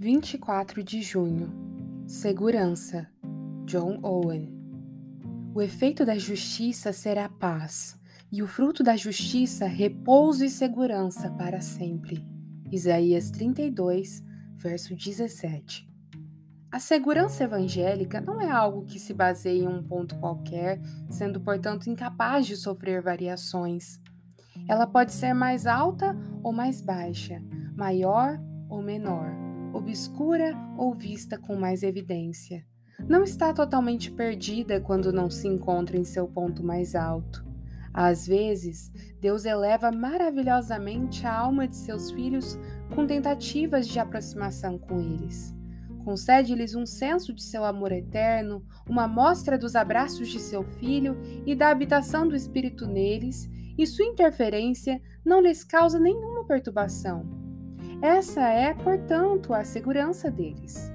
24 de junho Segurança John Owen O efeito da justiça será paz, e o fruto da justiça repouso e segurança para sempre. Isaías 32, verso 17. A segurança evangélica não é algo que se baseia em um ponto qualquer, sendo portanto incapaz de sofrer variações. Ela pode ser mais alta ou mais baixa, maior ou menor, obscura ou vista com mais evidência. Não está totalmente perdida quando não se encontra em seu ponto mais alto. Às vezes, Deus eleva maravilhosamente a alma de seus filhos com tentativas de aproximação com eles. Concede-lhes um senso de seu amor eterno, uma mostra dos abraços de seu filho e da habitação do Espírito neles, e sua interferência não lhes causa nenhuma perturbação. Essa é, portanto, a segurança deles.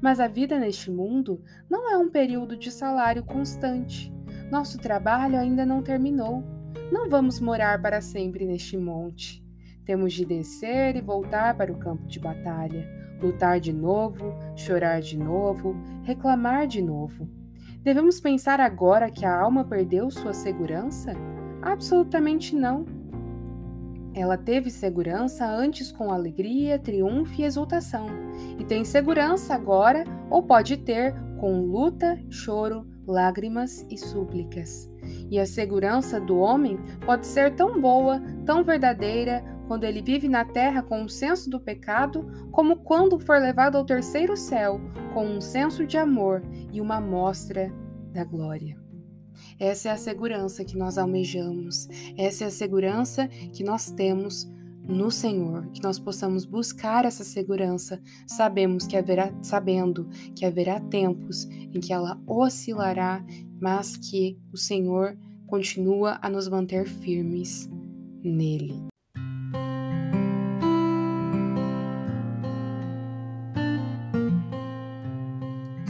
Mas a vida neste mundo não é um período de salário constante. Nosso trabalho ainda não terminou. Não vamos morar para sempre neste monte. Temos de descer e voltar para o campo de batalha, lutar de novo, chorar de novo, reclamar de novo. Devemos pensar agora que a alma perdeu sua segurança? Absolutamente não. Ela teve segurança antes com alegria, triunfo e exultação, e tem segurança agora, ou pode ter, com luta, choro, lágrimas e súplicas. E a segurança do homem pode ser tão boa, tão verdadeira, quando ele vive na terra com um senso do pecado, como quando for levado ao terceiro céu com um senso de amor e uma mostra da glória. Essa é a segurança que nós almejamos, essa é a segurança que nós temos no Senhor, que nós possamos buscar essa segurança, sabemos que haverá, sabendo que haverá tempos em que ela oscilará, mas que o Senhor continua a nos manter firmes nele.